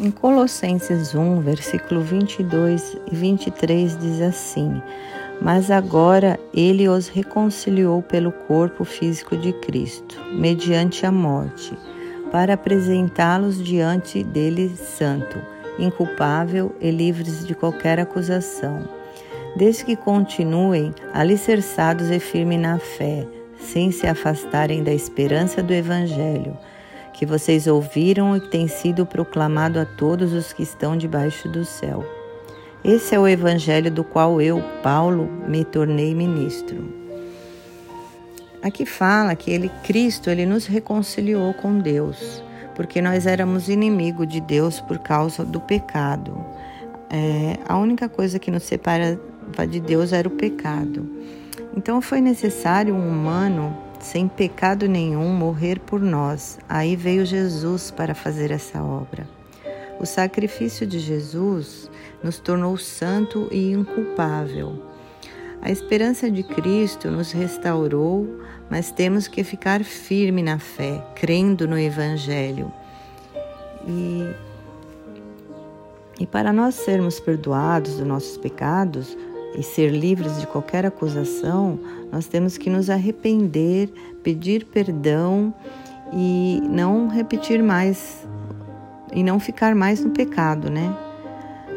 Em Colossenses 1, versículo 22 e 23 diz assim: Mas agora ele os reconciliou pelo corpo físico de Cristo, mediante a morte, para apresentá-los diante dele santo, inculpável e livres de qualquer acusação, desde que continuem alicerçados e firmes na fé, sem se afastarem da esperança do Evangelho que vocês ouviram e que tem sido proclamado a todos os que estão debaixo do céu. Esse é o evangelho do qual eu, Paulo, me tornei ministro. Aqui fala que ele, Cristo, ele nos reconciliou com Deus, porque nós éramos inimigos de Deus por causa do pecado. É, a única coisa que nos separava de Deus era o pecado. Então foi necessário um humano sem pecado nenhum, morrer por nós. Aí veio Jesus para fazer essa obra. O sacrifício de Jesus nos tornou santo e inculpável. A esperança de Cristo nos restaurou, mas temos que ficar firme na fé, crendo no Evangelho. E, e para nós sermos perdoados dos nossos pecados, e ser livres de qualquer acusação, nós temos que nos arrepender, pedir perdão e não repetir mais e não ficar mais no pecado, né?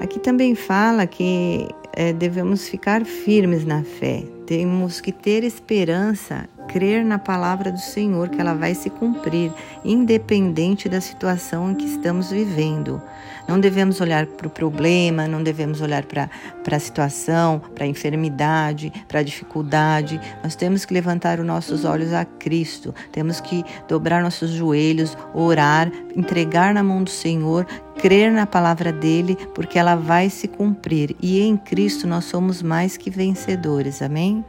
Aqui também fala que é, devemos ficar firmes na fé, temos que ter esperança crer na palavra do Senhor, que ela vai se cumprir, independente da situação em que estamos vivendo. Não devemos olhar para o problema, não devemos olhar para a situação, para a enfermidade, para a dificuldade. Nós temos que levantar os nossos olhos a Cristo, temos que dobrar nossos joelhos, orar, entregar na mão do Senhor, crer na palavra dele, porque ela vai se cumprir. E em Cristo nós somos mais que vencedores. Amém?